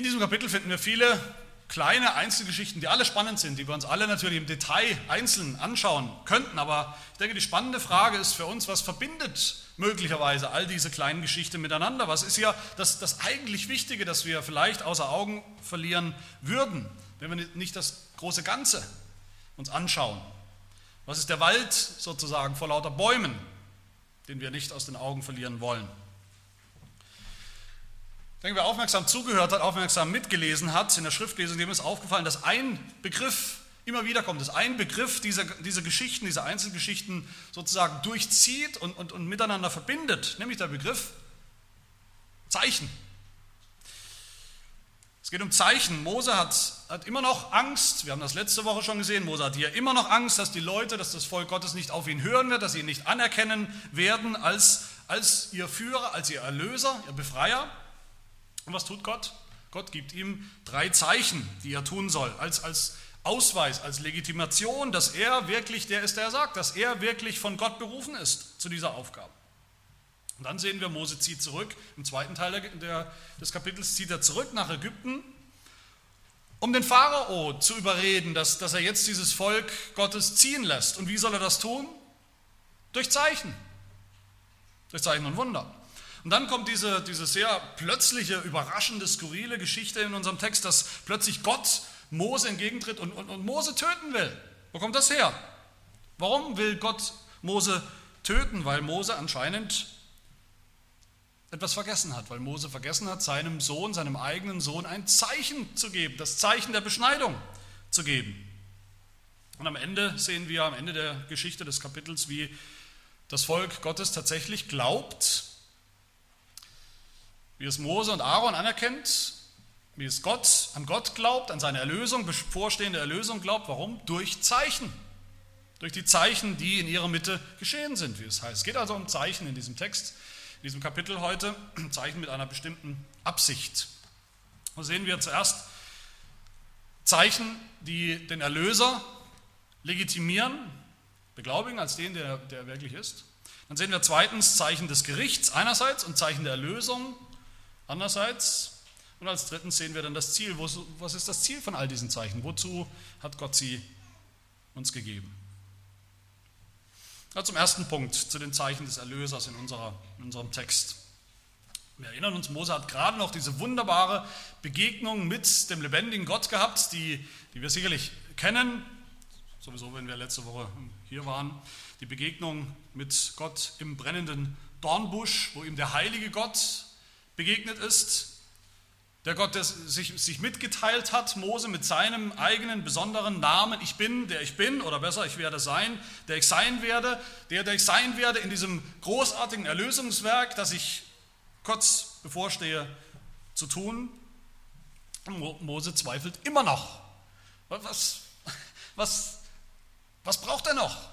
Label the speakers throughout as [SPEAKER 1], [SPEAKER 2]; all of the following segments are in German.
[SPEAKER 1] In diesem Kapitel finden wir viele kleine Einzelgeschichten, die alle spannend sind, die wir uns alle natürlich im Detail einzeln anschauen könnten. Aber ich denke, die spannende Frage ist für uns, was verbindet möglicherweise all diese kleinen Geschichten miteinander? Was ist ja das, das eigentlich Wichtige, das wir vielleicht außer Augen verlieren würden, wenn wir nicht das große Ganze uns anschauen? Was ist der Wald sozusagen vor lauter Bäumen, den wir nicht aus den Augen verlieren wollen? Ich denke, wer aufmerksam zugehört hat, aufmerksam mitgelesen hat in der Schriftlesung, dem ist aufgefallen, dass ein Begriff immer wieder kommt, dass ein Begriff diese, diese Geschichten, diese Einzelgeschichten sozusagen durchzieht und, und, und miteinander verbindet, nämlich der Begriff Zeichen. Es geht um Zeichen. Mose hat, hat immer noch Angst, wir haben das letzte Woche schon gesehen, Mose hat hier immer noch Angst, dass die Leute, dass das Volk Gottes nicht auf ihn hören wird, dass sie ihn nicht anerkennen werden als, als ihr Führer, als ihr Erlöser, ihr Befreier. Und was tut Gott? Gott gibt ihm drei Zeichen, die er tun soll, als, als Ausweis, als Legitimation, dass er wirklich der ist, der er sagt, dass er wirklich von Gott berufen ist zu dieser Aufgabe. Und dann sehen wir, Mose zieht zurück, im zweiten Teil der, des Kapitels zieht er zurück nach Ägypten, um den Pharao zu überreden, dass, dass er jetzt dieses Volk Gottes ziehen lässt. Und wie soll er das tun? Durch Zeichen, durch Zeichen und Wunder. Und dann kommt diese, diese sehr plötzliche, überraschende, skurrile Geschichte in unserem Text, dass plötzlich Gott Mose entgegentritt und, und, und Mose töten will. Wo kommt das her? Warum will Gott Mose töten? Weil Mose anscheinend etwas vergessen hat, weil Mose vergessen hat, seinem Sohn, seinem eigenen Sohn ein Zeichen zu geben, das Zeichen der Beschneidung zu geben. Und am Ende sehen wir, am Ende der Geschichte des Kapitels, wie das Volk Gottes tatsächlich glaubt, wie es Mose und Aaron anerkennt, wie es Gott an Gott glaubt, an seine Erlösung, bevorstehende Erlösung glaubt. Warum? Durch Zeichen. Durch die Zeichen, die in ihrer Mitte geschehen sind, wie es heißt. Es geht also um Zeichen in diesem Text, in diesem Kapitel heute, Zeichen mit einer bestimmten Absicht. Da sehen wir zuerst Zeichen, die den Erlöser legitimieren, beglaubigen als den, der, der wirklich ist. Dann sehen wir zweitens Zeichen des Gerichts einerseits und Zeichen der Erlösung Andererseits, und als drittens sehen wir dann das Ziel. Was ist das Ziel von all diesen Zeichen? Wozu hat Gott sie uns gegeben? Ja, zum ersten Punkt, zu den Zeichen des Erlösers in, unserer, in unserem Text. Wir erinnern uns, Mose hat gerade noch diese wunderbare Begegnung mit dem lebendigen Gott gehabt, die, die wir sicherlich kennen, sowieso wenn wir letzte Woche hier waren, die Begegnung mit Gott im brennenden Dornbusch, wo ihm der heilige Gott begegnet ist, der Gott, der sich, sich mitgeteilt hat, Mose mit seinem eigenen besonderen Namen, ich bin, der ich bin, oder besser, ich werde sein, der ich sein werde, der, der ich sein werde in diesem großartigen Erlösungswerk, das ich kurz bevorstehe zu tun. Mose zweifelt immer noch. Was, was, was braucht er noch,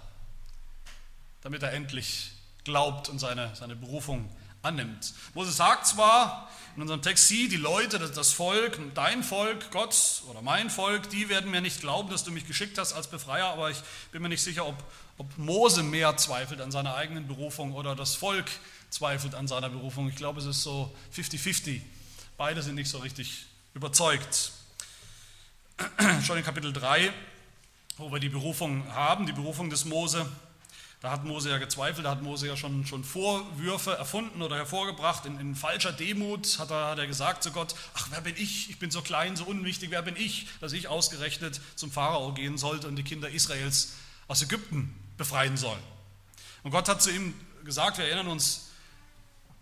[SPEAKER 1] damit er endlich glaubt und seine, seine Berufung annimmt. Mose sagt zwar in unserem Text, sie, die Leute, das Volk, dein Volk, Gott oder mein Volk, die werden mir nicht glauben, dass du mich geschickt hast als Befreier, aber ich bin mir nicht sicher, ob, ob Mose mehr zweifelt an seiner eigenen Berufung oder das Volk zweifelt an seiner Berufung. Ich glaube, es ist so 50-50. Beide sind nicht so richtig überzeugt. Schon in Kapitel 3, wo wir die Berufung haben, die Berufung des Mose, da hat Mose ja gezweifelt, da hat Mose ja schon, schon Vorwürfe erfunden oder hervorgebracht. In, in falscher Demut hat er, hat er gesagt zu Gott, ach, wer bin ich? Ich bin so klein, so unwichtig, wer bin ich, dass ich ausgerechnet zum Pharao gehen sollte und die Kinder Israels aus Ägypten befreien soll. Und Gott hat zu ihm gesagt, wir erinnern uns,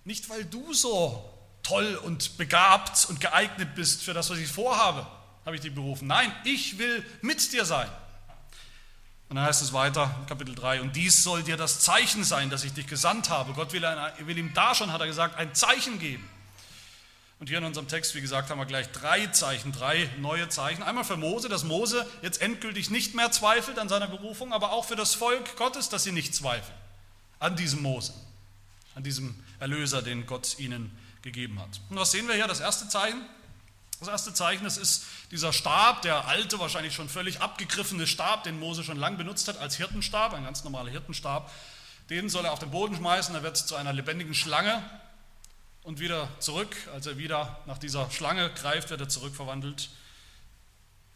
[SPEAKER 1] nicht weil du so toll und begabt und geeignet bist für das, was ich vorhabe, habe ich dich berufen. Nein, ich will mit dir sein. Und dann heißt es weiter, Kapitel 3, und dies soll dir das Zeichen sein, dass ich dich gesandt habe. Gott will, ein, will ihm da schon, hat er gesagt, ein Zeichen geben. Und hier in unserem Text, wie gesagt, haben wir gleich drei Zeichen, drei neue Zeichen. Einmal für Mose, dass Mose jetzt endgültig nicht mehr zweifelt an seiner Berufung, aber auch für das Volk Gottes, dass sie nicht zweifeln an diesem Mose, an diesem Erlöser, den Gott ihnen gegeben hat. Und was sehen wir hier? Das erste Zeichen, das erste Zeichen, das ist dieser Stab, der alte, wahrscheinlich schon völlig abgegriffene Stab, den Mose schon lang benutzt hat als Hirtenstab, ein ganz normaler Hirtenstab. Den soll er auf den Boden schmeißen, er wird zu einer lebendigen Schlange. und wieder zurück. Als er wieder nach dieser Schlange greift, wird er zurückverwandelt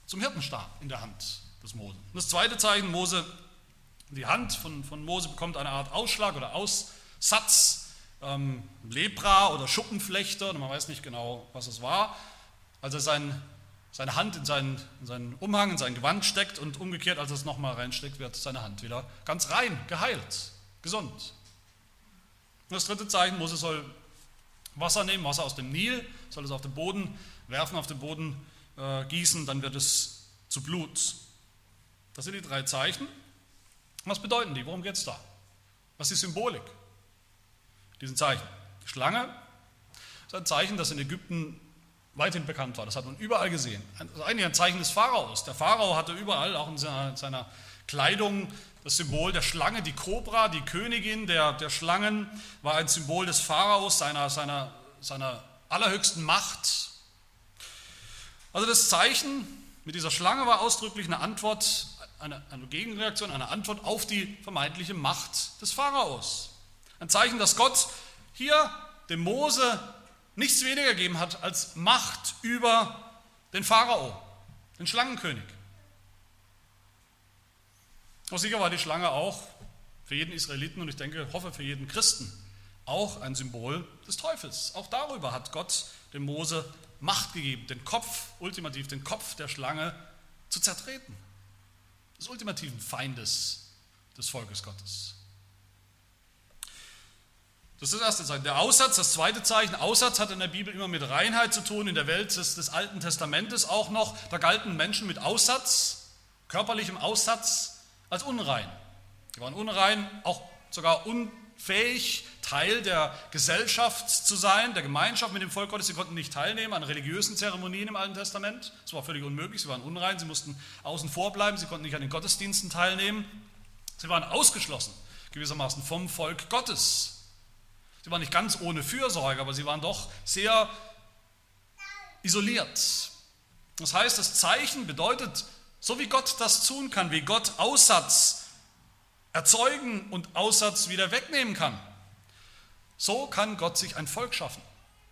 [SPEAKER 1] zum Hirtenstab in der Hand des Mose. Und das zweite Zeichen, Mose, die Hand von, von Mose bekommt eine Art Ausschlag oder Aussatz, ähm, Lepra oder Schuppenflechter, man weiß nicht genau, was es war. Als er sein, seine Hand in seinen, in seinen Umhang, in sein Gewand steckt und umgekehrt, als er es nochmal reinsteckt, wird seine Hand wieder ganz rein, geheilt, gesund. Und das dritte Zeichen, Mose soll Wasser nehmen, Wasser aus dem Nil, soll es auf den Boden werfen, auf den Boden äh, gießen, dann wird es zu Blut. Das sind die drei Zeichen. Was bedeuten die? Worum geht es da? Was ist die Symbolik? Diesen Zeichen. Die Schlange ist ein Zeichen, das in Ägypten weithin bekannt war. Das hat man überall gesehen. Das ist eigentlich ein Zeichen des Pharaos. Der Pharao hatte überall, auch in seiner, seiner Kleidung, das Symbol der Schlange. Die Kobra, die Königin der, der Schlangen, war ein Symbol des Pharaos, seiner, seiner, seiner allerhöchsten Macht. Also das Zeichen mit dieser Schlange war ausdrücklich eine Antwort, eine, eine Gegenreaktion, eine Antwort auf die vermeintliche Macht des Pharaos. Ein Zeichen, dass Gott hier dem Mose nichts weniger gegeben hat als Macht über den Pharao, den Schlangenkönig. Und sicher war die Schlange auch für jeden Israeliten und ich denke, hoffe für jeden Christen auch ein Symbol des Teufels. Auch darüber hat Gott dem Mose Macht gegeben, den Kopf, ultimativ den Kopf der Schlange zu zertreten. Des ultimativen Feindes des Volkes Gottes. Das ist das erste Zeichen. Der Aussatz, das zweite Zeichen, Aussatz hat in der Bibel immer mit Reinheit zu tun, in der Welt des, des Alten Testamentes auch noch. Da galten Menschen mit Aussatz, körperlichem Aussatz, als unrein. Die waren unrein, auch sogar unfähig, Teil der Gesellschaft zu sein, der Gemeinschaft mit dem Volk Gottes. Sie konnten nicht teilnehmen an religiösen Zeremonien im Alten Testament. Das war völlig unmöglich. Sie waren unrein, sie mussten außen vor bleiben, sie konnten nicht an den Gottesdiensten teilnehmen. Sie waren ausgeschlossen, gewissermaßen vom Volk Gottes. Sie waren nicht ganz ohne Fürsorge, aber sie waren doch sehr isoliert. Das heißt, das Zeichen bedeutet, so wie Gott das tun kann, wie Gott Aussatz erzeugen und Aussatz wieder wegnehmen kann, so kann Gott sich ein Volk schaffen.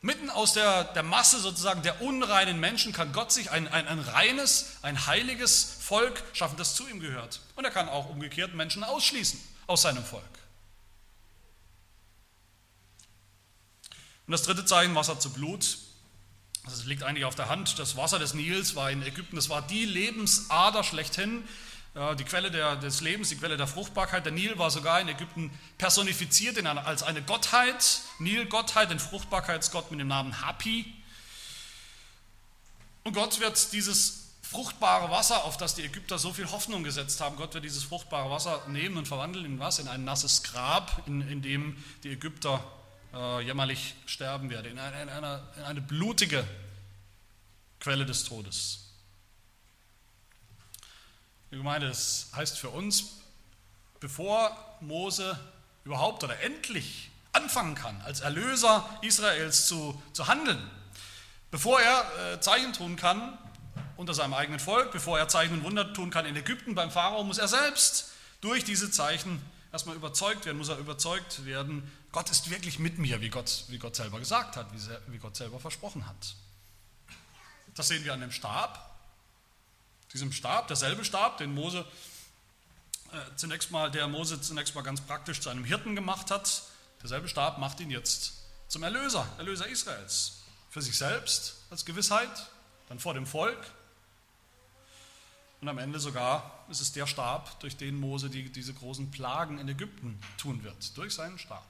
[SPEAKER 1] Mitten aus der, der Masse sozusagen der unreinen Menschen kann Gott sich ein, ein, ein reines, ein heiliges Volk schaffen, das zu ihm gehört. Und er kann auch umgekehrt Menschen ausschließen aus seinem Volk. Und das dritte Zeichen, Wasser zu Blut, das liegt eigentlich auf der Hand. Das Wasser des Nils war in Ägypten, das war die Lebensader schlechthin die Quelle der, des Lebens, die Quelle der Fruchtbarkeit. Der Nil war sogar in Ägypten personifiziert in einer, als eine Gottheit, Nil-Gottheit, den Fruchtbarkeitsgott mit dem Namen Hapi. Und Gott wird dieses fruchtbare Wasser, auf das die Ägypter so viel Hoffnung gesetzt haben, Gott wird dieses fruchtbare Wasser nehmen und verwandeln in was? In ein nasses Grab, in, in dem die Ägypter äh, jämmerlich sterben werden, in eine, in, eine, in eine blutige Quelle des Todes. Die Gemeinde, das heißt für uns, bevor Mose überhaupt oder endlich anfangen kann, als Erlöser Israels zu, zu handeln, bevor er äh, Zeichen tun kann unter seinem eigenen Volk, bevor er Zeichen und Wunder tun kann in Ägypten beim Pharao, muss er selbst durch diese Zeichen erstmal überzeugt werden, muss er überzeugt werden, Gott ist wirklich mit mir, wie Gott, wie Gott selber gesagt hat, wie, Gott selber versprochen hat. Das sehen wir an dem Stab, diesem Stab, derselbe Stab, den Mose äh, zunächst mal, der Mose zunächst mal ganz praktisch zu einem Hirten gemacht hat, derselbe Stab macht ihn jetzt zum Erlöser, Erlöser Israels. Für sich selbst als Gewissheit, dann vor dem Volk und am Ende sogar ist es der Stab, durch den Mose die, diese großen Plagen in Ägypten tun wird, durch seinen Stab.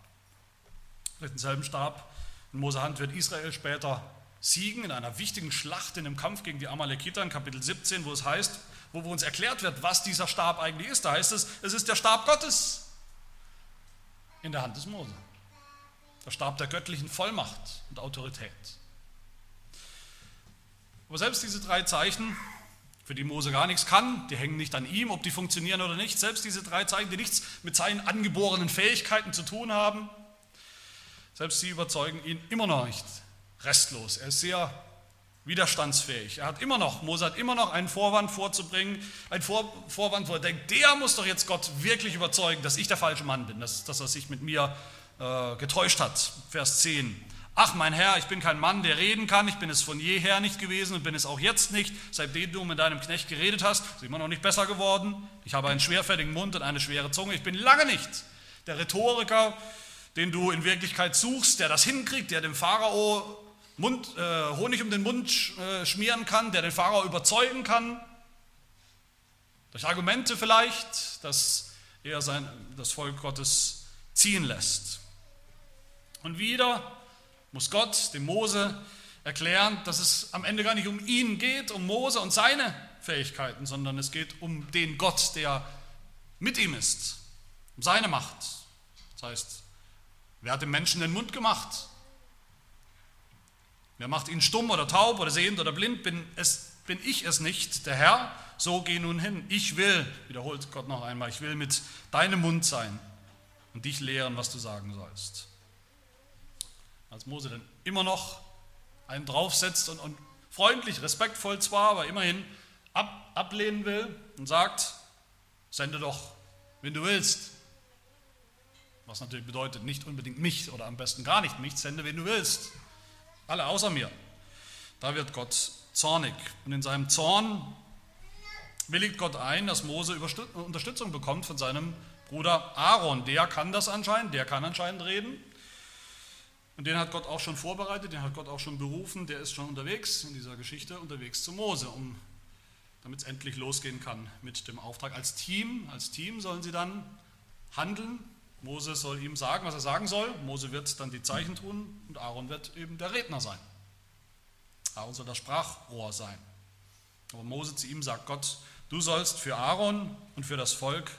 [SPEAKER 1] Durch denselben Stab in Mose Hand wird Israel später siegen in einer wichtigen Schlacht in dem Kampf gegen die Amalekiter in Kapitel 17, wo es heißt, wo uns erklärt wird, was dieser Stab eigentlich ist. Da heißt es, es ist der Stab Gottes in der Hand des Mose. Der Stab der göttlichen Vollmacht und Autorität. Aber selbst diese drei Zeichen, für die Mose gar nichts kann, die hängen nicht an ihm, ob die funktionieren oder nicht, selbst diese drei Zeichen, die nichts mit seinen angeborenen Fähigkeiten zu tun haben, selbst sie überzeugen ihn immer noch nicht restlos. Er ist sehr widerstandsfähig. Er hat immer noch, Mose hat immer noch einen Vorwand vorzubringen, einen Vor Vorwand, wo er denkt, der muss doch jetzt Gott wirklich überzeugen, dass ich der falsche Mann bin, dass, dass er sich mit mir äh, getäuscht hat. Vers 10. Ach mein Herr, ich bin kein Mann, der reden kann, ich bin es von jeher nicht gewesen und bin es auch jetzt nicht, seitdem du mit deinem Knecht geredet hast, ist immer noch nicht besser geworden. Ich habe einen schwerfälligen Mund und eine schwere Zunge, ich bin lange nicht der Rhetoriker, den du in Wirklichkeit suchst, der das hinkriegt, der dem Pharao Mund, äh, Honig um den Mund äh, schmieren kann, der den Pharao überzeugen kann, durch Argumente vielleicht, dass er sein, das Volk Gottes ziehen lässt. Und wieder muss Gott dem Mose erklären, dass es am Ende gar nicht um ihn geht, um Mose und seine Fähigkeiten, sondern es geht um den Gott, der mit ihm ist, um seine Macht. Das heißt, wer hat dem Menschen den Mund gemacht? Wer macht ihn stumm oder taub oder sehend oder blind? Bin, es, bin ich es nicht, der Herr? So geh nun hin. Ich will, wiederholt Gott noch einmal, ich will mit deinem Mund sein und dich lehren, was du sagen sollst. Als Mose dann immer noch einen draufsetzt und, und freundlich, respektvoll zwar, aber immerhin ab, ablehnen will und sagt, sende doch, wenn du willst. Was natürlich bedeutet, nicht unbedingt mich oder am besten gar nicht mich, sende, wen du willst. Alle außer mir. Da wird Gott zornig. Und in seinem Zorn willigt Gott ein, dass Mose Unterstützung bekommt von seinem Bruder Aaron. Der kann das anscheinend, der kann anscheinend reden. Und den hat Gott auch schon vorbereitet, den hat Gott auch schon berufen, der ist schon unterwegs in dieser Geschichte, unterwegs zu Mose, um, damit es endlich losgehen kann mit dem Auftrag. Als Team, als Team sollen sie dann handeln. Mose soll ihm sagen, was er sagen soll. Mose wird dann die Zeichen tun und Aaron wird eben der Redner sein. Aaron soll das Sprachrohr sein. Aber Mose zu ihm sagt Gott, du sollst für Aaron und für das Volk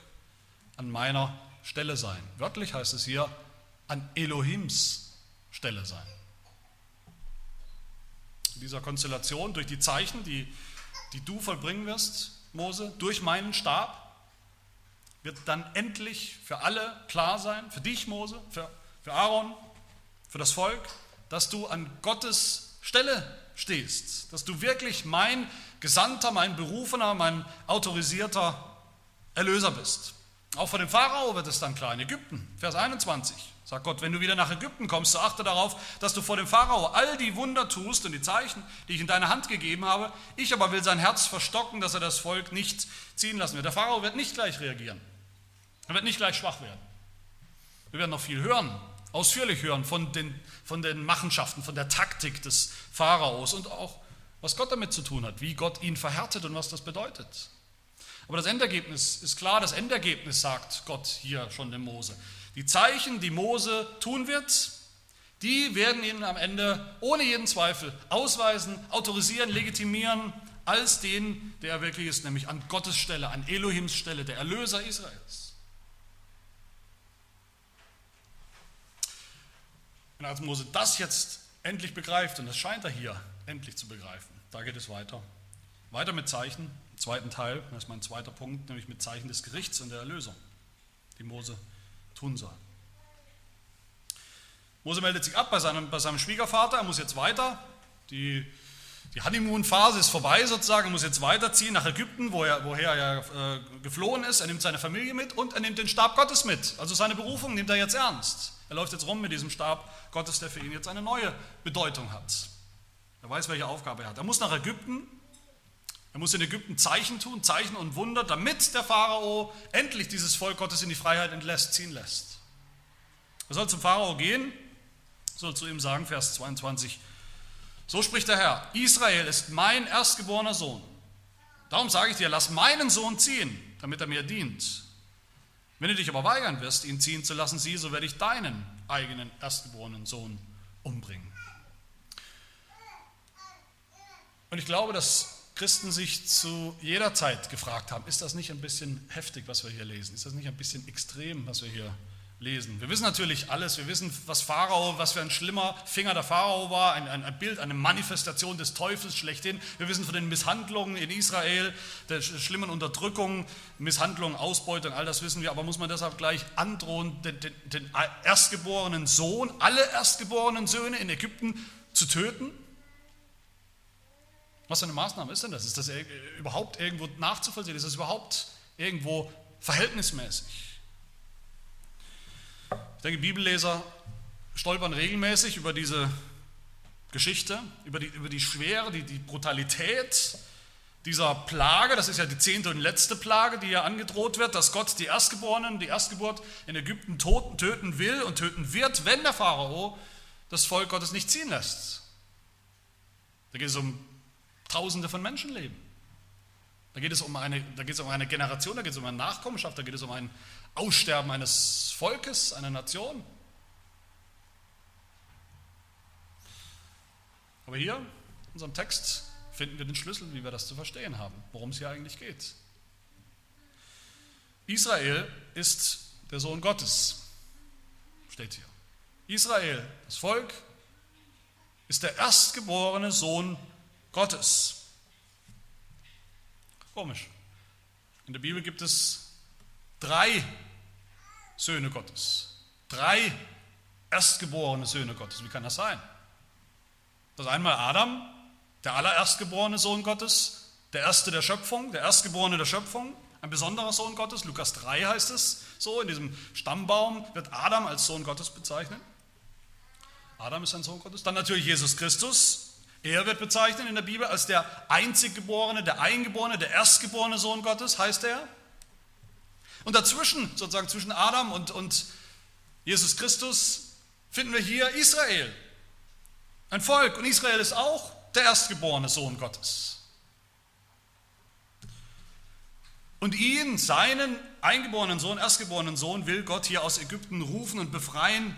[SPEAKER 1] an meiner Stelle sein. Wörtlich heißt es hier an Elohims Stelle sein. In dieser Konstellation, durch die Zeichen, die, die du vollbringen wirst, Mose, durch meinen Stab, wird dann endlich für alle klar sein, für dich, Mose, für, für Aaron, für das Volk, dass du an Gottes Stelle stehst, dass du wirklich mein Gesandter, mein Berufener, mein autorisierter Erlöser bist. Auch vor dem Pharao wird es dann klar in Ägypten, Vers 21. Sagt Gott, wenn du wieder nach Ägypten kommst, so achte darauf, dass du vor dem Pharao all die Wunder tust und die Zeichen, die ich in deine Hand gegeben habe. Ich aber will sein Herz verstocken, dass er das Volk nicht ziehen lassen wird. Der Pharao wird nicht gleich reagieren. Er wird nicht gleich schwach werden. Wir werden noch viel hören, ausführlich hören von den, von den Machenschaften, von der Taktik des Pharaos und auch, was Gott damit zu tun hat, wie Gott ihn verhärtet und was das bedeutet. Aber das Endergebnis ist klar, das Endergebnis sagt Gott hier schon dem Mose. Die Zeichen, die Mose tun wird, die werden ihn am Ende ohne jeden Zweifel ausweisen, autorisieren, legitimieren als den, der er wirklich ist, nämlich an Gottes Stelle, an Elohims Stelle, der Erlöser Israels. Und als Mose das jetzt endlich begreift, und das scheint er hier endlich zu begreifen, da geht es weiter. Weiter mit Zeichen, im zweiten Teil, das ist mein zweiter Punkt, nämlich mit Zeichen des Gerichts und der Erlösung, die Mose tun soll. Mose meldet sich ab bei seinem, bei seinem Schwiegervater, er muss jetzt weiter. Die, die Honeymoon-Phase ist vorbei sozusagen, er muss jetzt weiterziehen nach Ägypten, wo er, woher er äh, geflohen ist. Er nimmt seine Familie mit und er nimmt den Stab Gottes mit. Also seine Berufung nimmt er jetzt ernst. Er läuft jetzt rum mit diesem Stab Gottes, der für ihn jetzt eine neue Bedeutung hat. Er weiß, welche Aufgabe er hat. Er muss nach Ägypten, er muss in Ägypten Zeichen tun, Zeichen und Wunder, damit der Pharao endlich dieses Volk Gottes in die Freiheit entlässt, ziehen lässt. Er soll zum Pharao gehen, soll zu ihm sagen, Vers 22, so spricht der Herr, Israel ist mein erstgeborener Sohn. Darum sage ich dir, lass meinen Sohn ziehen, damit er mir dient. Wenn du dich aber weigern wirst, ihn ziehen zu lassen, sieh, so werde ich deinen eigenen erstgeborenen Sohn umbringen. Und ich glaube, dass Christen sich zu jeder Zeit gefragt haben, ist das nicht ein bisschen heftig, was wir hier lesen? Ist das nicht ein bisschen extrem, was wir hier lesen? Wir wissen natürlich alles, wir wissen, was Pharao, was für ein schlimmer Finger der Pharao war, ein, ein, ein Bild, eine Manifestation des Teufels schlechthin. Wir wissen von den Misshandlungen in Israel, der schlimmen Unterdrückung, Misshandlungen, Ausbeutung, all das wissen wir, aber muss man deshalb gleich androhen, den, den, den erstgeborenen Sohn, alle erstgeborenen Söhne in Ägypten zu töten? Was für eine Maßnahme ist denn das? Ist das überhaupt irgendwo nachzuvollziehen? Ist das überhaupt irgendwo verhältnismäßig? Ich denke, Bibelleser stolpern regelmäßig über diese Geschichte, über die, über die Schwere, die, die Brutalität dieser Plage, das ist ja die zehnte und letzte Plage, die ja angedroht wird, dass Gott die Erstgeborenen, die Erstgeburt in Ägypten toten, töten will und töten wird, wenn der Pharao das Volk Gottes nicht ziehen lässt. Da geht es um Tausende von Menschenleben. Da geht es um eine, da geht es um eine Generation, da geht es um eine Nachkommenschaft, da geht es um ein Aussterben eines Volkes, einer Nation. Aber hier in unserem Text finden wir den Schlüssel, wie wir das zu verstehen haben, worum es hier eigentlich geht. Israel ist der Sohn Gottes, steht hier. Israel, das Volk, ist der erstgeborene Sohn Gottes. Komisch. In der Bibel gibt es drei Söhne Gottes. Drei erstgeborene Söhne Gottes. Wie kann das sein? Das ist einmal Adam, der allererstgeborene Sohn Gottes, der erste der Schöpfung, der erstgeborene der Schöpfung, ein besonderer Sohn Gottes. Lukas 3 heißt es so, in diesem Stammbaum wird Adam als Sohn Gottes bezeichnet. Adam ist ein Sohn Gottes. Dann natürlich Jesus Christus. Er wird bezeichnet in der Bibel als der einziggeborene, der eingeborene, der erstgeborene Sohn Gottes, heißt er. Und dazwischen, sozusagen zwischen Adam und, und Jesus Christus, finden wir hier Israel, ein Volk. Und Israel ist auch der erstgeborene Sohn Gottes. Und ihn, seinen eingeborenen Sohn, erstgeborenen Sohn, will Gott hier aus Ägypten rufen und befreien,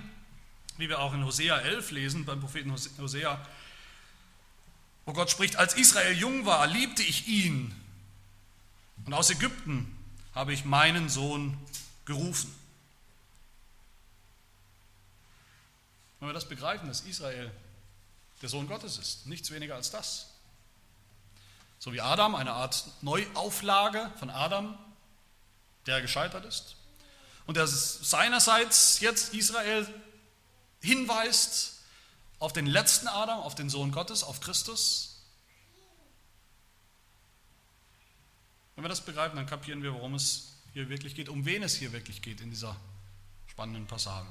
[SPEAKER 1] wie wir auch in Hosea 11 lesen, beim Propheten Hosea, wo Gott spricht, als Israel jung war, liebte ich ihn. Und aus Ägypten habe ich meinen Sohn gerufen. Wenn wir das begreifen, dass Israel der Sohn Gottes ist. Nichts weniger als das. So wie Adam, eine Art Neuauflage von Adam, der gescheitert ist. Und der seinerseits jetzt Israel hinweist auf den letzten Adam, auf den Sohn Gottes, auf Christus. Wenn wir das begreifen, dann kapieren wir, worum es hier wirklich geht, um wen es hier wirklich geht in dieser spannenden Passage.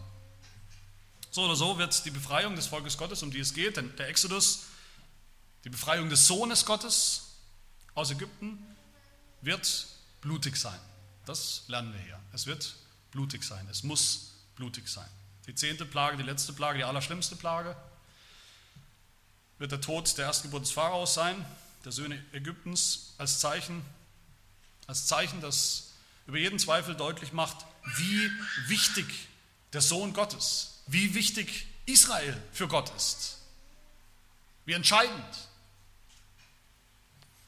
[SPEAKER 1] So oder so wird die Befreiung des Volkes Gottes, um die es geht, denn der Exodus, die Befreiung des Sohnes Gottes aus Ägypten, wird blutig sein. Das lernen wir hier. Es wird blutig sein. Es muss blutig sein. Die zehnte Plage, die letzte Plage, die allerschlimmste Plage, wird der Tod der Erstgeburt des Pharaos sein, der Söhne Ägyptens, als Zeichen, als Zeichen, das über jeden Zweifel deutlich macht, wie wichtig der Sohn Gottes wie wichtig Israel für Gott ist. Wie entscheidend.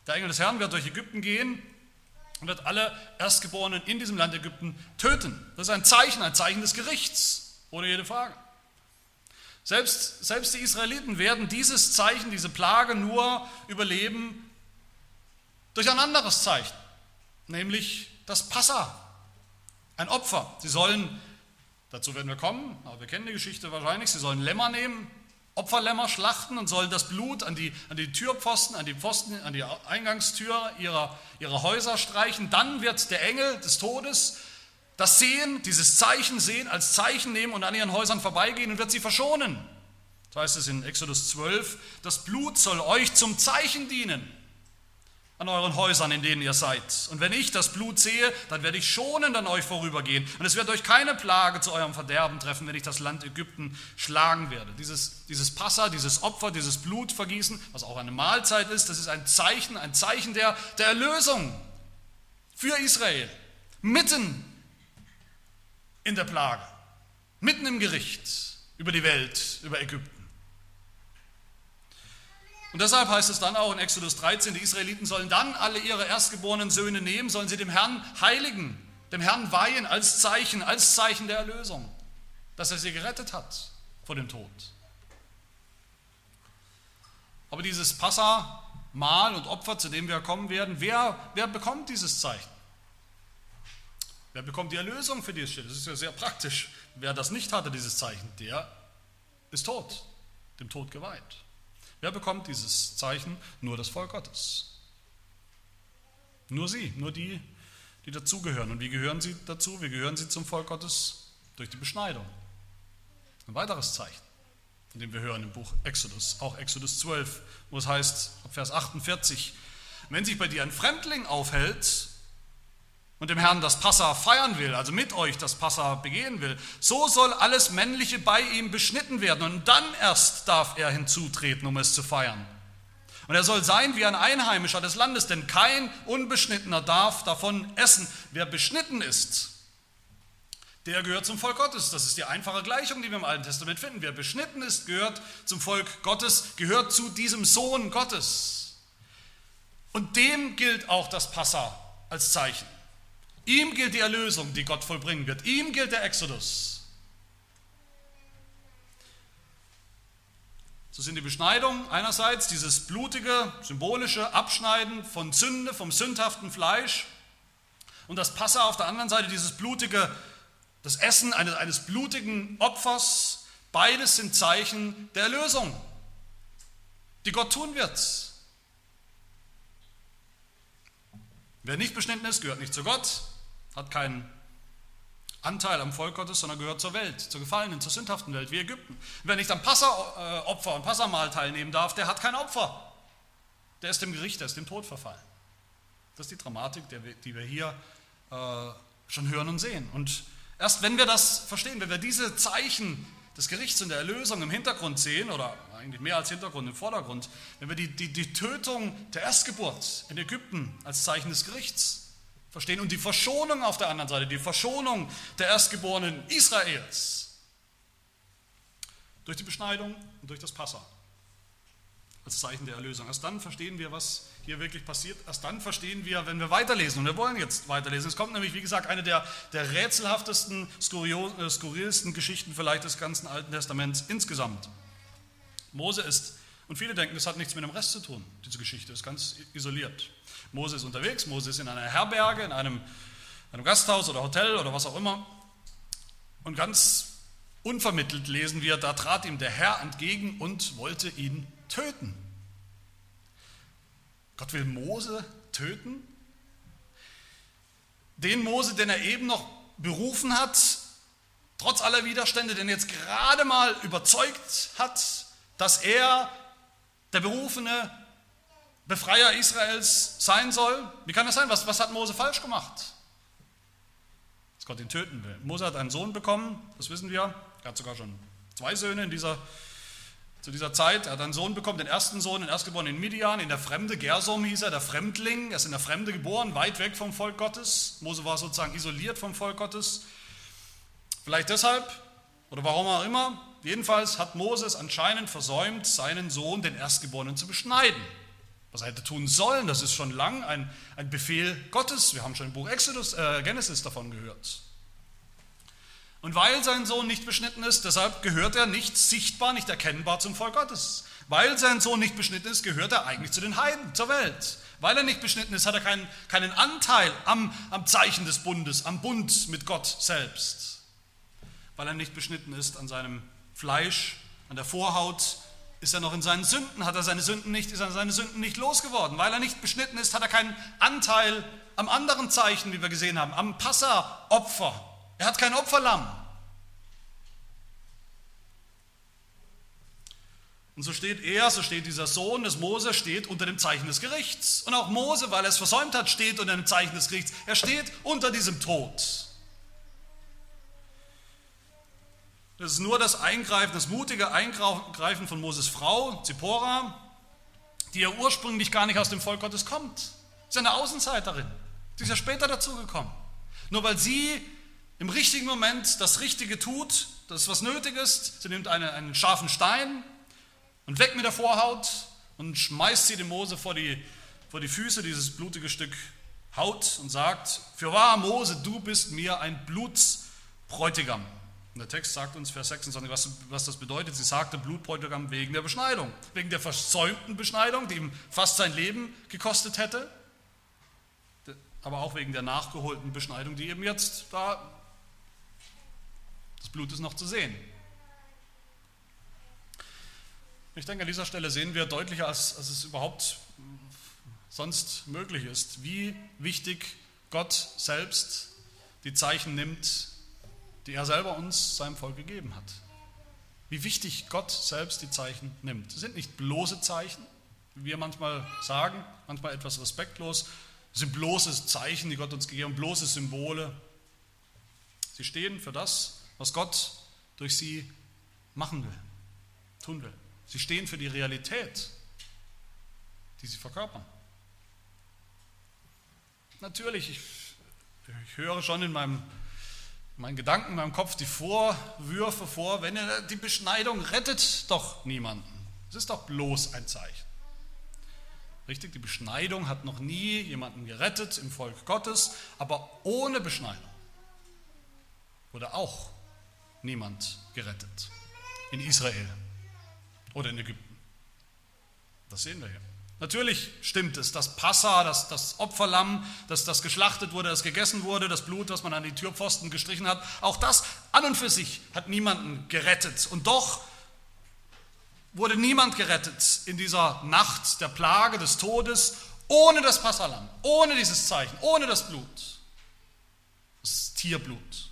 [SPEAKER 1] Der Engel des Herrn wird durch Ägypten gehen und wird alle Erstgeborenen in diesem Land Ägypten töten. Das ist ein Zeichen, ein Zeichen des Gerichts, ohne jede Frage. Selbst, selbst die Israeliten werden dieses Zeichen, diese Plage nur überleben durch ein anderes Zeichen, nämlich das Passa, ein Opfer. Sie sollen Dazu werden wir kommen, aber wir kennen die Geschichte wahrscheinlich. Sie sollen Lämmer nehmen, Opferlämmer schlachten und sollen das Blut an die, an die Türpfosten, an die Pfosten, an die Eingangstür ihrer, ihrer Häuser streichen. Dann wird der Engel des Todes das sehen, dieses Zeichen sehen, als Zeichen nehmen und an ihren Häusern vorbeigehen und wird sie verschonen. Das heißt es in Exodus 12, das Blut soll euch zum Zeichen dienen an euren Häusern, in denen ihr seid. Und wenn ich das Blut sehe, dann werde ich schonend an euch vorübergehen. Und es wird euch keine Plage zu eurem Verderben treffen, wenn ich das Land Ägypten schlagen werde. Dieses, dieses Passa, dieses Opfer, dieses Blutvergießen, was auch eine Mahlzeit ist, das ist ein Zeichen, ein Zeichen der, der Erlösung für Israel. Mitten in der Plage, mitten im Gericht über die Welt, über Ägypten. Und deshalb heißt es dann auch in Exodus 13, die Israeliten sollen dann alle ihre erstgeborenen Söhne nehmen, sollen sie dem Herrn heiligen, dem Herrn weihen als Zeichen, als Zeichen der Erlösung, dass er sie gerettet hat vor dem Tod. Aber dieses Passa, Mahl und Opfer, zu dem wir kommen werden, wer, wer bekommt dieses Zeichen? Wer bekommt die Erlösung, für die es steht? Das ist ja sehr praktisch. Wer das nicht hatte, dieses Zeichen, der ist tot, dem Tod geweiht. Wer bekommt dieses Zeichen? Nur das Volk Gottes. Nur sie, nur die, die dazugehören. Und wie gehören sie dazu? Wie gehören sie zum Volk Gottes? Durch die Beschneidung. Ein weiteres Zeichen, von dem wir hören im Buch Exodus, auch Exodus 12, wo es heißt, Vers 48, wenn sich bei dir ein Fremdling aufhält und dem Herrn das Passa feiern will, also mit euch das Passa begehen will, so soll alles Männliche bei ihm beschnitten werden und dann erst darf er hinzutreten, um es zu feiern. Und er soll sein wie ein Einheimischer des Landes, denn kein Unbeschnittener darf davon essen. Wer beschnitten ist, der gehört zum Volk Gottes. Das ist die einfache Gleichung, die wir im Alten Testament finden. Wer beschnitten ist, gehört zum Volk Gottes, gehört zu diesem Sohn Gottes. Und dem gilt auch das Passa als Zeichen. Ihm gilt die Erlösung, die Gott vollbringen wird. Ihm gilt der Exodus. So sind die Beschneidungen einerseits dieses blutige, symbolische Abschneiden von Sünde, vom sündhaften Fleisch und das Passa auf der anderen Seite dieses blutige, das Essen eines, eines blutigen Opfers. Beides sind Zeichen der Erlösung, die Gott tun wird. Wer nicht beschnitten ist, gehört nicht zu Gott hat keinen Anteil am Volk Gottes, sondern gehört zur Welt, zur gefallenen, zur sündhaften Welt, wie Ägypten. Wer nicht am Passaopfer und Passamahl teilnehmen darf, der hat kein Opfer. Der ist dem Gericht, der ist dem Tod verfallen. Das ist die Dramatik, die wir hier äh, schon hören und sehen. Und erst wenn wir das verstehen, wenn wir diese Zeichen des Gerichts und der Erlösung im Hintergrund sehen, oder eigentlich mehr als Hintergrund, im Vordergrund, wenn wir die, die, die Tötung der Erstgeburt in Ägypten als Zeichen des Gerichts verstehen. Und die Verschonung auf der anderen Seite, die Verschonung der Erstgeborenen Israels durch die Beschneidung und durch das Passa als Zeichen der Erlösung. Erst dann verstehen wir, was hier wirklich passiert. Erst dann verstehen wir, wenn wir weiterlesen. Und wir wollen jetzt weiterlesen. Es kommt nämlich, wie gesagt, eine der, der rätselhaftesten, äh, skurrilsten Geschichten vielleicht des ganzen Alten Testaments insgesamt. Mose ist, und viele denken, das hat nichts mit dem Rest zu tun, diese Geschichte ist ganz isoliert. Mose ist unterwegs, Mose ist in einer Herberge, in einem, einem Gasthaus oder Hotel oder was auch immer. Und ganz unvermittelt lesen wir, da trat ihm der Herr entgegen und wollte ihn töten. Gott will Mose töten? Den Mose, den er eben noch berufen hat, trotz aller Widerstände, den jetzt gerade mal überzeugt hat, dass er der berufene Befreier Israels sein soll? Wie kann das sein? Was, was hat Mose falsch gemacht? Dass Gott ihn töten will. Mose hat einen Sohn bekommen, das wissen wir. Er hat sogar schon zwei Söhne in dieser, zu dieser Zeit. Er hat einen Sohn bekommen, den ersten Sohn, den Erstgeborenen in Midian, in der Fremde. Gersom hieß er, der Fremdling. Er ist in der Fremde geboren, weit weg vom Volk Gottes. Mose war sozusagen isoliert vom Volk Gottes. Vielleicht deshalb oder warum auch immer. Jedenfalls hat Moses anscheinend versäumt, seinen Sohn, den Erstgeborenen, zu beschneiden was er hätte tun sollen. Das ist schon lang ein, ein Befehl Gottes. Wir haben schon im Buch Exodus, äh, Genesis davon gehört. Und weil sein Sohn nicht beschnitten ist, deshalb gehört er nicht sichtbar, nicht erkennbar zum Volk Gottes. Weil sein Sohn nicht beschnitten ist, gehört er eigentlich zu den Heiden, zur Welt. Weil er nicht beschnitten ist, hat er keinen, keinen Anteil am, am Zeichen des Bundes, am Bund mit Gott selbst. Weil er nicht beschnitten ist an seinem Fleisch, an der Vorhaut, ist er noch in seinen Sünden? Hat er seine Sünden nicht, ist er seine Sünden nicht losgeworden? Weil er nicht beschnitten ist, hat er keinen Anteil am anderen Zeichen, wie wir gesehen haben, am Passa-Opfer. Er hat kein Opferlamm. Und so steht er, so steht dieser Sohn des Mose, steht unter dem Zeichen des Gerichts. Und auch Mose, weil er es versäumt hat, steht unter dem Zeichen des Gerichts. Er steht unter diesem Tod. Das ist nur das Eingreifen, das mutige Eingreifen von Moses Frau, Zippora, die ja ursprünglich gar nicht aus dem Volk Gottes kommt. Sie ist eine Außenseiterin. Sie ist ja später dazugekommen. Nur weil sie im richtigen Moment das Richtige tut, das ist was nötig ist, sie nimmt eine, einen scharfen Stein und weg mit der Vorhaut und schmeißt sie dem Mose vor die, vor die Füße, dieses blutige Stück Haut und sagt, für wahr Mose, du bist mir ein Blutsbräutigam. Und der Text sagt uns, Vers 26, was, was das bedeutet. Sie sagte Blutbräutigam wegen der Beschneidung, wegen der versäumten Beschneidung, die ihm fast sein Leben gekostet hätte, aber auch wegen der nachgeholten Beschneidung, die eben jetzt da, das Blut ist noch zu sehen. Ich denke, an dieser Stelle sehen wir deutlicher, als, als es überhaupt sonst möglich ist, wie wichtig Gott selbst die Zeichen nimmt, die er selber uns, seinem Volk gegeben hat. wie wichtig Gott selbst die Zeichen nimmt. Es sind nicht bloße Zeichen, wie wir manchmal sagen, manchmal etwas respektlos. Es sind bloße Zeichen, die Gott uns gegeben hat, bloße Symbole. Sie stehen für das, was Gott durch sie machen will, tun will. Sie stehen für die Realität, die sie verkörpern. Natürlich, ich, ich höre schon in meinem meinen Gedanken, in meinem Kopf die Vorwürfe vor, wenn die Beschneidung rettet doch niemanden. Es ist doch bloß ein Zeichen. Richtig, die Beschneidung hat noch nie jemanden gerettet im Volk Gottes, aber ohne Beschneidung wurde auch niemand gerettet in Israel oder in Ägypten. Das sehen wir hier. Natürlich stimmt es, das Passa, das, das Opferlamm, das, das geschlachtet wurde, das gegessen wurde, das Blut, das man an die Türpfosten gestrichen hat, auch das an und für sich hat niemanden gerettet. Und doch wurde niemand gerettet in dieser Nacht der Plage des Todes ohne das Passalam, ohne dieses Zeichen, ohne das Blut, das Tierblut.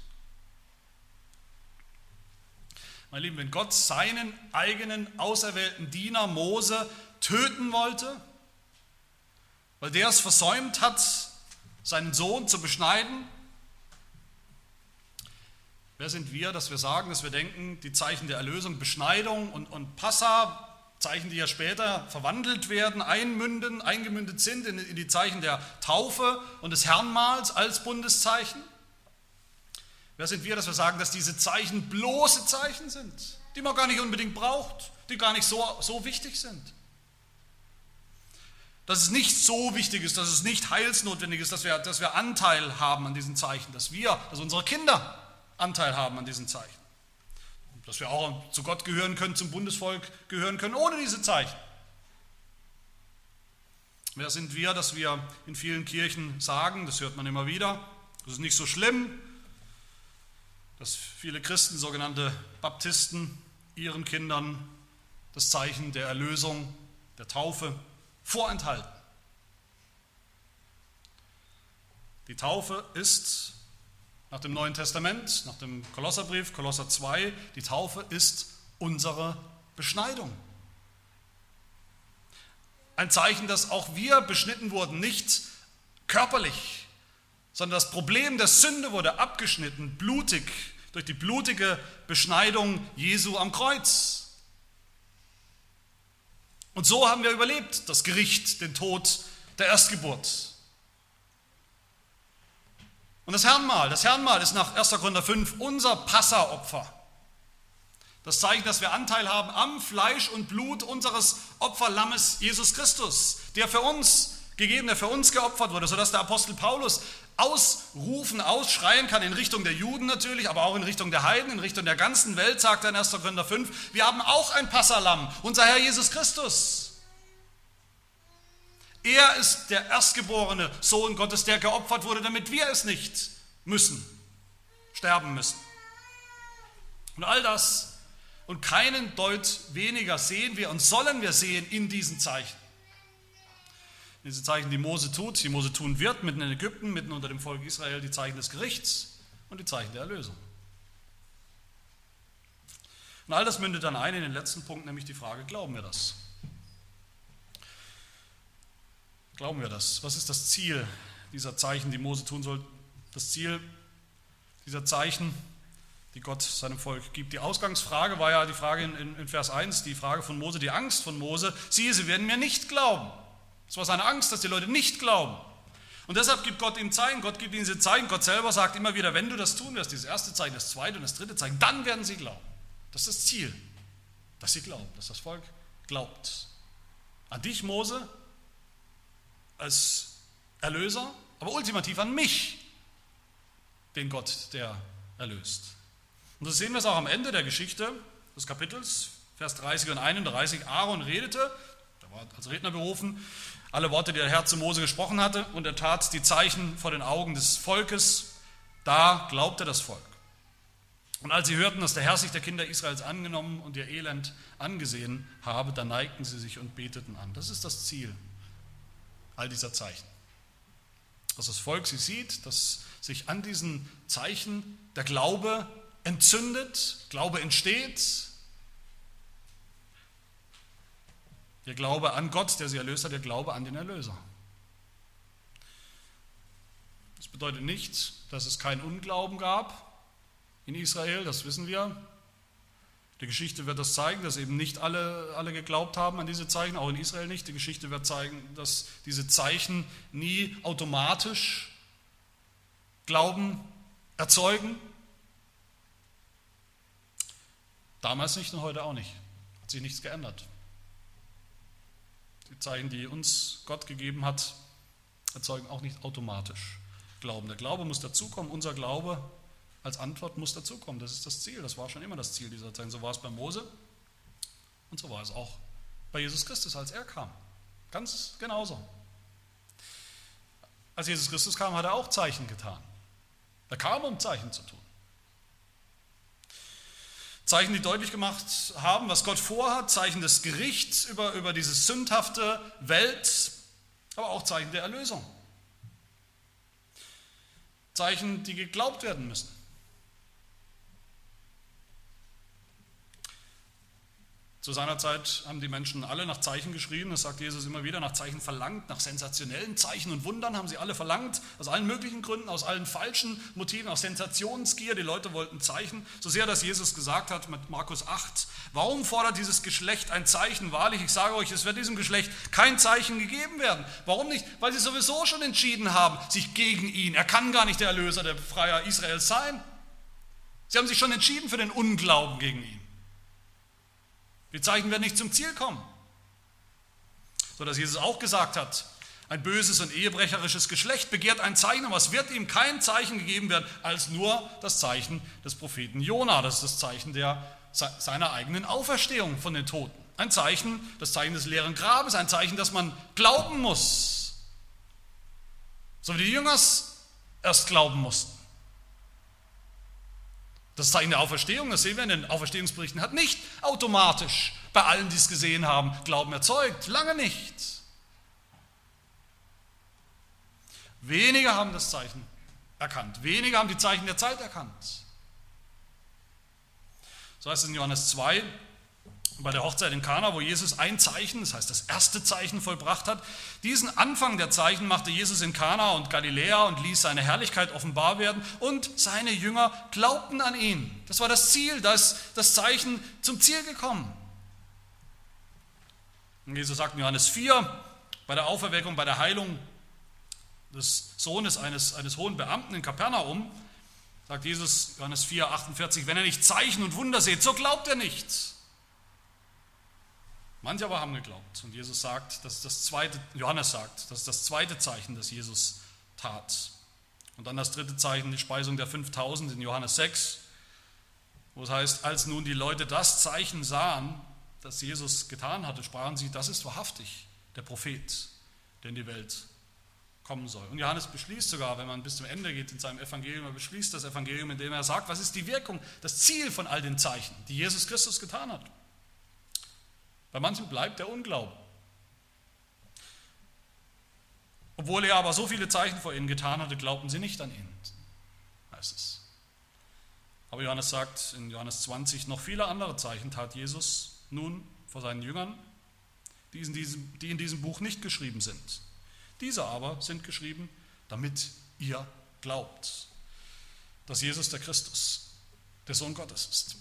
[SPEAKER 1] Mein Lieben, wenn Gott seinen eigenen auserwählten Diener Mose töten wollte, weil der es versäumt hat, seinen Sohn zu beschneiden, wer sind wir, dass wir sagen, dass wir denken, die Zeichen der Erlösung, Beschneidung und, und Passa, Zeichen, die ja später verwandelt werden, einmünden, eingemündet sind in, in die Zeichen der Taufe und des Herrnmahls als Bundeszeichen? Wer sind wir, dass wir sagen, dass diese Zeichen bloße Zeichen sind, die man gar nicht unbedingt braucht, die gar nicht so, so wichtig sind? Dass es nicht so wichtig ist, dass es nicht heilsnotwendig ist, dass wir, dass wir Anteil haben an diesen Zeichen, dass wir, dass unsere Kinder Anteil haben an diesen Zeichen. Dass wir auch zu Gott gehören können, zum Bundesvolk gehören können, ohne diese Zeichen. Wer sind wir, dass wir in vielen Kirchen sagen, das hört man immer wieder, das ist nicht so schlimm, dass viele Christen, sogenannte Baptisten, ihren Kindern das Zeichen der Erlösung, der Taufe vorenthalten. Die Taufe ist nach dem Neuen Testament, nach dem Kolosserbrief, Kolosser 2, die Taufe ist unsere Beschneidung. Ein Zeichen, dass auch wir beschnitten wurden, nicht körperlich, sondern das Problem der Sünde wurde abgeschnitten, blutig, durch die blutige Beschneidung Jesu am Kreuz. Und so haben wir überlebt, das Gericht, den Tod der Erstgeburt. Und das Herrnmal, das Herrnmal ist nach 1. Korinther 5 unser Passaopfer. Das Zeichen, dass wir Anteil haben am Fleisch und Blut unseres Opferlammes Jesus Christus, der für uns gegeben, der für uns geopfert wurde, sodass der Apostel Paulus ausrufen, ausschreien kann in Richtung der Juden natürlich, aber auch in Richtung der Heiden, in Richtung der ganzen Welt, sagt er in 1. Korinther 5, wir haben auch ein Passalam, unser Herr Jesus Christus. Er ist der erstgeborene Sohn Gottes, der geopfert wurde, damit wir es nicht müssen, sterben müssen. Und all das und keinen Deut weniger sehen wir und sollen wir sehen in diesen Zeichen. Diese Zeichen, die Mose tut, die Mose tun wird, mitten in Ägypten, mitten unter dem Volk Israel, die Zeichen des Gerichts und die Zeichen der Erlösung. Und all das mündet dann ein in den letzten Punkt, nämlich die Frage, glauben wir das? Glauben wir das? Was ist das Ziel dieser Zeichen, die Mose tun soll? Das Ziel dieser Zeichen, die Gott seinem Volk gibt. Die Ausgangsfrage war ja die Frage in, in, in Vers 1, die Frage von Mose, die Angst von Mose. Siehe, sie werden mir nicht glauben. Es war seine Angst, dass die Leute nicht glauben. Und deshalb gibt Gott ihm Zeichen, Gott gibt ihnen diese Zeichen. Gott selber sagt immer wieder, wenn du das tun wirst, dieses erste Zeichen, das zweite und das dritte Zeichen, dann werden sie glauben. Das ist das Ziel, dass sie glauben, dass das Volk glaubt. An dich, Mose, als Erlöser, aber ultimativ an mich, den Gott, der erlöst. Und so sehen wir es auch am Ende der Geschichte des Kapitels, Vers 30 und 31. Aaron redete, er war als Redner berufen, alle Worte, die der Herr zu Mose gesprochen hatte, und er tat die Zeichen vor den Augen des Volkes. Da glaubte das Volk. Und als sie hörten, dass der Herr sich der Kinder Israels angenommen und ihr Elend angesehen habe, da neigten sie sich und beteten an. Das ist das Ziel all dieser Zeichen. Dass das Volk sie sieht, dass sich an diesen Zeichen der Glaube entzündet, Glaube entsteht, Der Glaube an Gott, der sie erlöst hat, der Glaube an den Erlöser. Das bedeutet nicht, dass es keinen Unglauben gab in Israel, das wissen wir. Die Geschichte wird das zeigen, dass eben nicht alle, alle geglaubt haben an diese Zeichen, auch in Israel nicht. Die Geschichte wird zeigen, dass diese Zeichen nie automatisch Glauben erzeugen. Damals nicht und heute auch nicht. Hat sich nichts geändert. Die Zeichen, die uns Gott gegeben hat, erzeugen auch nicht automatisch Glauben. Der Glaube muss dazukommen, unser Glaube als Antwort muss dazukommen. Das ist das Ziel. Das war schon immer das Ziel dieser Zeit. So war es bei Mose und so war es auch bei Jesus Christus, als er kam. Ganz genauso. Als Jesus Christus kam, hat er auch Zeichen getan. Er kam, um Zeichen zu tun. Zeichen, die deutlich gemacht haben, was Gott vorhat, Zeichen des Gerichts über, über diese sündhafte Welt, aber auch Zeichen der Erlösung. Zeichen, die geglaubt werden müssen. Zu seiner Zeit haben die Menschen alle nach Zeichen geschrien, das sagt Jesus immer wieder, nach Zeichen verlangt, nach sensationellen Zeichen und Wundern haben sie alle verlangt, aus allen möglichen Gründen, aus allen falschen Motiven, aus Sensationsgier. Die Leute wollten Zeichen, so sehr, dass Jesus gesagt hat mit Markus 8, warum fordert dieses Geschlecht ein Zeichen? Wahrlich, ich sage euch, es wird diesem Geschlecht kein Zeichen gegeben werden. Warum nicht? Weil sie sowieso schon entschieden haben, sich gegen ihn. Er kann gar nicht der Erlöser, der Freier Israels sein. Sie haben sich schon entschieden für den Unglauben gegen ihn. Die Zeichen werden nicht zum Ziel kommen. So dass Jesus auch gesagt hat, ein böses und ehebrecherisches Geschlecht begehrt ein Zeichen, aber es wird ihm kein Zeichen gegeben werden, als nur das Zeichen des Propheten Jona. Das ist das Zeichen der, seiner eigenen Auferstehung von den Toten. Ein Zeichen, das Zeichen des leeren Grabes, ein Zeichen, das man glauben muss. So wie die Jüngers erst glauben mussten. Das Zeichen der Auferstehung, das sehen wir in den Auferstehungsberichten, hat nicht automatisch bei allen, die es gesehen haben, Glauben erzeugt. Lange nicht. Wenige haben das Zeichen erkannt. Wenige haben die Zeichen der Zeit erkannt. So heißt es in Johannes 2, bei der Hochzeit in Kana, wo Jesus ein Zeichen, das heißt das erste Zeichen vollbracht hat. Diesen Anfang der Zeichen machte Jesus in Kana und Galiläa und ließ seine Herrlichkeit offenbar werden und seine Jünger glaubten an ihn. Das war das Ziel, da ist das Zeichen zum Ziel gekommen. Und Jesus sagt in Johannes 4, bei der Auferweckung, bei der Heilung des Sohnes eines, eines hohen Beamten in Kapernaum, sagt Jesus, Johannes 4, 48, wenn er nicht Zeichen und Wunder seht, so glaubt er nichts. Manche aber haben geglaubt. Und Jesus sagt, das ist das zweite, Johannes sagt, das ist das zweite Zeichen, das Jesus tat. Und dann das dritte Zeichen, die Speisung der 5000 in Johannes 6, wo es heißt, als nun die Leute das Zeichen sahen, das Jesus getan hatte, sprachen sie, das ist wahrhaftig der Prophet, der in die Welt kommen soll. Und Johannes beschließt sogar, wenn man bis zum Ende geht in seinem Evangelium, er beschließt das Evangelium, indem er sagt, was ist die Wirkung, das Ziel von all den Zeichen, die Jesus Christus getan hat. Bei manchen bleibt der Unglaube. Obwohl er aber so viele Zeichen vor ihnen getan hatte, glaubten sie nicht an ihn, heißt es. Aber Johannes sagt in Johannes 20, noch viele andere Zeichen tat Jesus nun vor seinen Jüngern, die in diesem Buch nicht geschrieben sind. Diese aber sind geschrieben, damit ihr glaubt, dass Jesus der Christus, der Sohn Gottes ist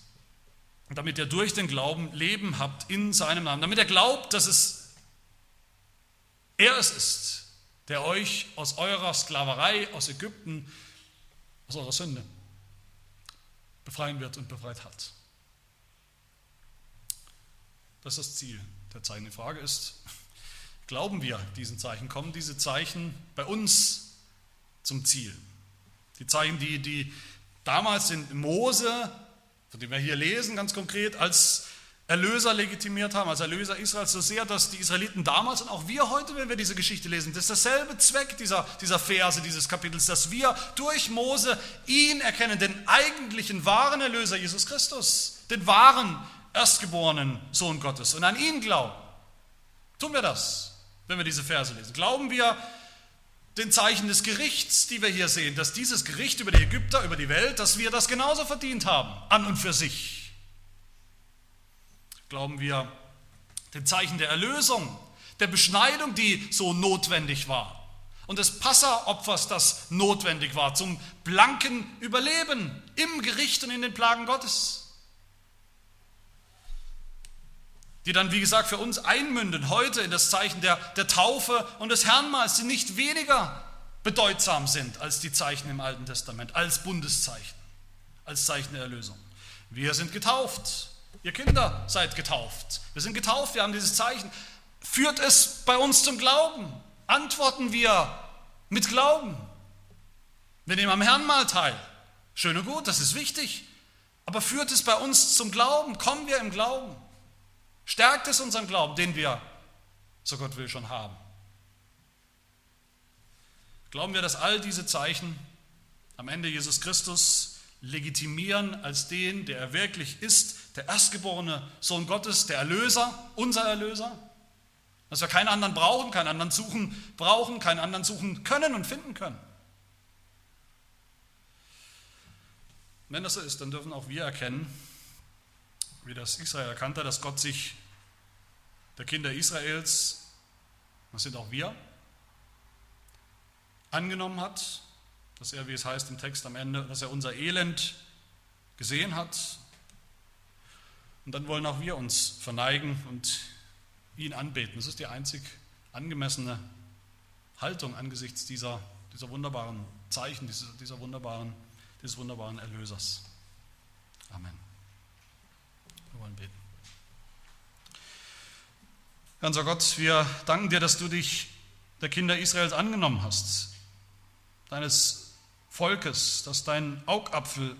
[SPEAKER 1] damit ihr durch den Glauben Leben habt in seinem Namen, damit er glaubt, dass es er es ist, der euch aus eurer Sklaverei aus Ägypten, aus eurer Sünde befreien wird und befreit hat. Das ist das Ziel der Zeichen. Die Frage ist, glauben wir diesen Zeichen? Kommen diese Zeichen bei uns zum Ziel? Die Zeichen, die, die damals in Mose von dem wir hier lesen, ganz konkret, als Erlöser legitimiert haben, als Erlöser Israels, so sehr, dass die Israeliten damals und auch wir heute, wenn wir diese Geschichte lesen, das ist dasselbe Zweck dieser, dieser Verse, dieses Kapitels, dass wir durch Mose ihn erkennen, den eigentlichen wahren Erlöser Jesus Christus, den wahren erstgeborenen Sohn Gottes und an ihn glauben. Tun wir das, wenn wir diese Verse lesen? Glauben wir den Zeichen des Gerichts, die wir hier sehen, dass dieses Gericht über die Ägypter, über die Welt, dass wir das genauso verdient haben, an und für sich. Glauben wir dem Zeichen der Erlösung, der Beschneidung, die so notwendig war und des Passeropfers, das notwendig war zum blanken Überleben im Gericht und in den Plagen Gottes. Die dann, wie gesagt, für uns einmünden heute in das Zeichen der, der Taufe und des Herrnmahls, die nicht weniger bedeutsam sind als die Zeichen im Alten Testament, als Bundeszeichen, als Zeichen der Erlösung. Wir sind getauft. Ihr Kinder seid getauft. Wir sind getauft, wir haben dieses Zeichen. Führt es bei uns zum Glauben? Antworten wir mit Glauben? Wir nehmen am Herrn mal teil. Schön und gut, das ist wichtig. Aber führt es bei uns zum Glauben? Kommen wir im Glauben? Stärkt es unseren Glauben, den wir, so Gott will, schon haben? Glauben wir, dass all diese Zeichen am Ende Jesus Christus legitimieren als den, der er wirklich ist, der erstgeborene Sohn Gottes, der Erlöser, unser Erlöser? Dass wir keinen anderen brauchen, keinen anderen suchen brauchen, keinen anderen suchen können und finden können. Wenn das so ist, dann dürfen auch wir erkennen, wie das Israel erkannte, dass Gott sich der Kinder Israels, das sind auch wir, angenommen hat, dass er, wie es heißt im Text am Ende, dass er unser Elend gesehen hat. Und dann wollen auch wir uns verneigen und ihn anbeten. Das ist die einzig angemessene Haltung angesichts dieser, dieser wunderbaren Zeichen, dieser, dieser wunderbaren, dieses wunderbaren Erlösers. Amen. Wir wollen beten. Ganzer Gott, wir danken dir, dass du dich der Kinder Israels angenommen hast, deines Volkes, das dein Augapfel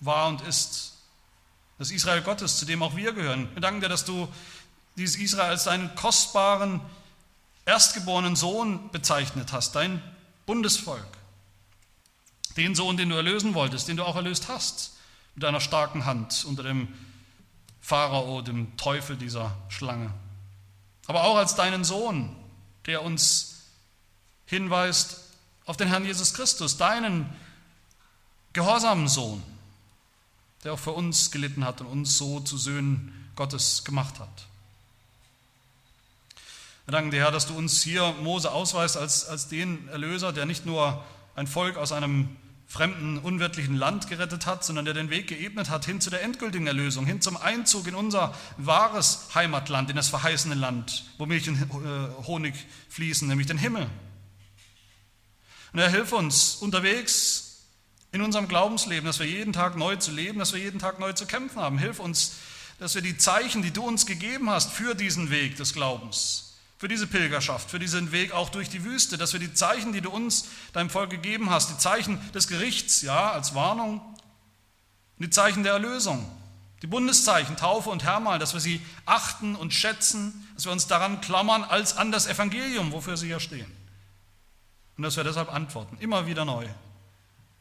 [SPEAKER 1] war und ist, das Israel Gottes, zu dem auch wir gehören. Wir danken dir, dass du dieses Israel als deinen kostbaren, erstgeborenen Sohn bezeichnet hast, dein Bundesvolk. Den Sohn, den du erlösen wolltest, den du auch erlöst hast, mit deiner starken Hand unter dem Pharao, dem Teufel dieser Schlange. Aber auch als deinen Sohn, der uns hinweist auf den Herrn Jesus Christus, deinen gehorsamen Sohn, der auch für uns gelitten hat und uns so zu Söhnen Gottes gemacht hat. Wir danken dir, Herr, dass du uns hier Mose ausweist als, als den Erlöser, der nicht nur ein Volk aus einem fremden, unwirtlichen Land gerettet hat, sondern der den Weg geebnet hat hin zu der endgültigen Erlösung, hin zum Einzug in unser wahres Heimatland, in das verheißene Land, wo Milch und äh, Honig fließen, nämlich den Himmel. Und er hilft uns unterwegs in unserem Glaubensleben, dass wir jeden Tag neu zu leben, dass wir jeden Tag neu zu kämpfen haben. Hilf uns, dass wir die Zeichen, die du uns gegeben hast für diesen Weg des Glaubens, für diese Pilgerschaft, für diesen Weg auch durch die Wüste, dass wir die Zeichen, die du uns, deinem Volk gegeben hast, die Zeichen des Gerichts, ja, als Warnung, die Zeichen der Erlösung, die Bundeszeichen, Taufe und Hermal, dass wir sie achten und schätzen, dass wir uns daran klammern als an das Evangelium, wofür sie ja stehen. Und dass wir deshalb antworten, immer wieder neu,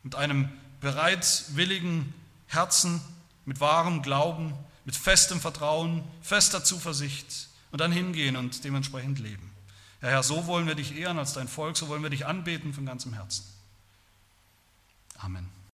[SPEAKER 1] mit einem bereitwilligen Herzen, mit wahrem Glauben, mit festem Vertrauen, fester Zuversicht und dann hingehen und dementsprechend leben. Ja, Herr, so wollen wir dich ehren als dein Volk, so wollen wir dich anbeten von ganzem Herzen. Amen.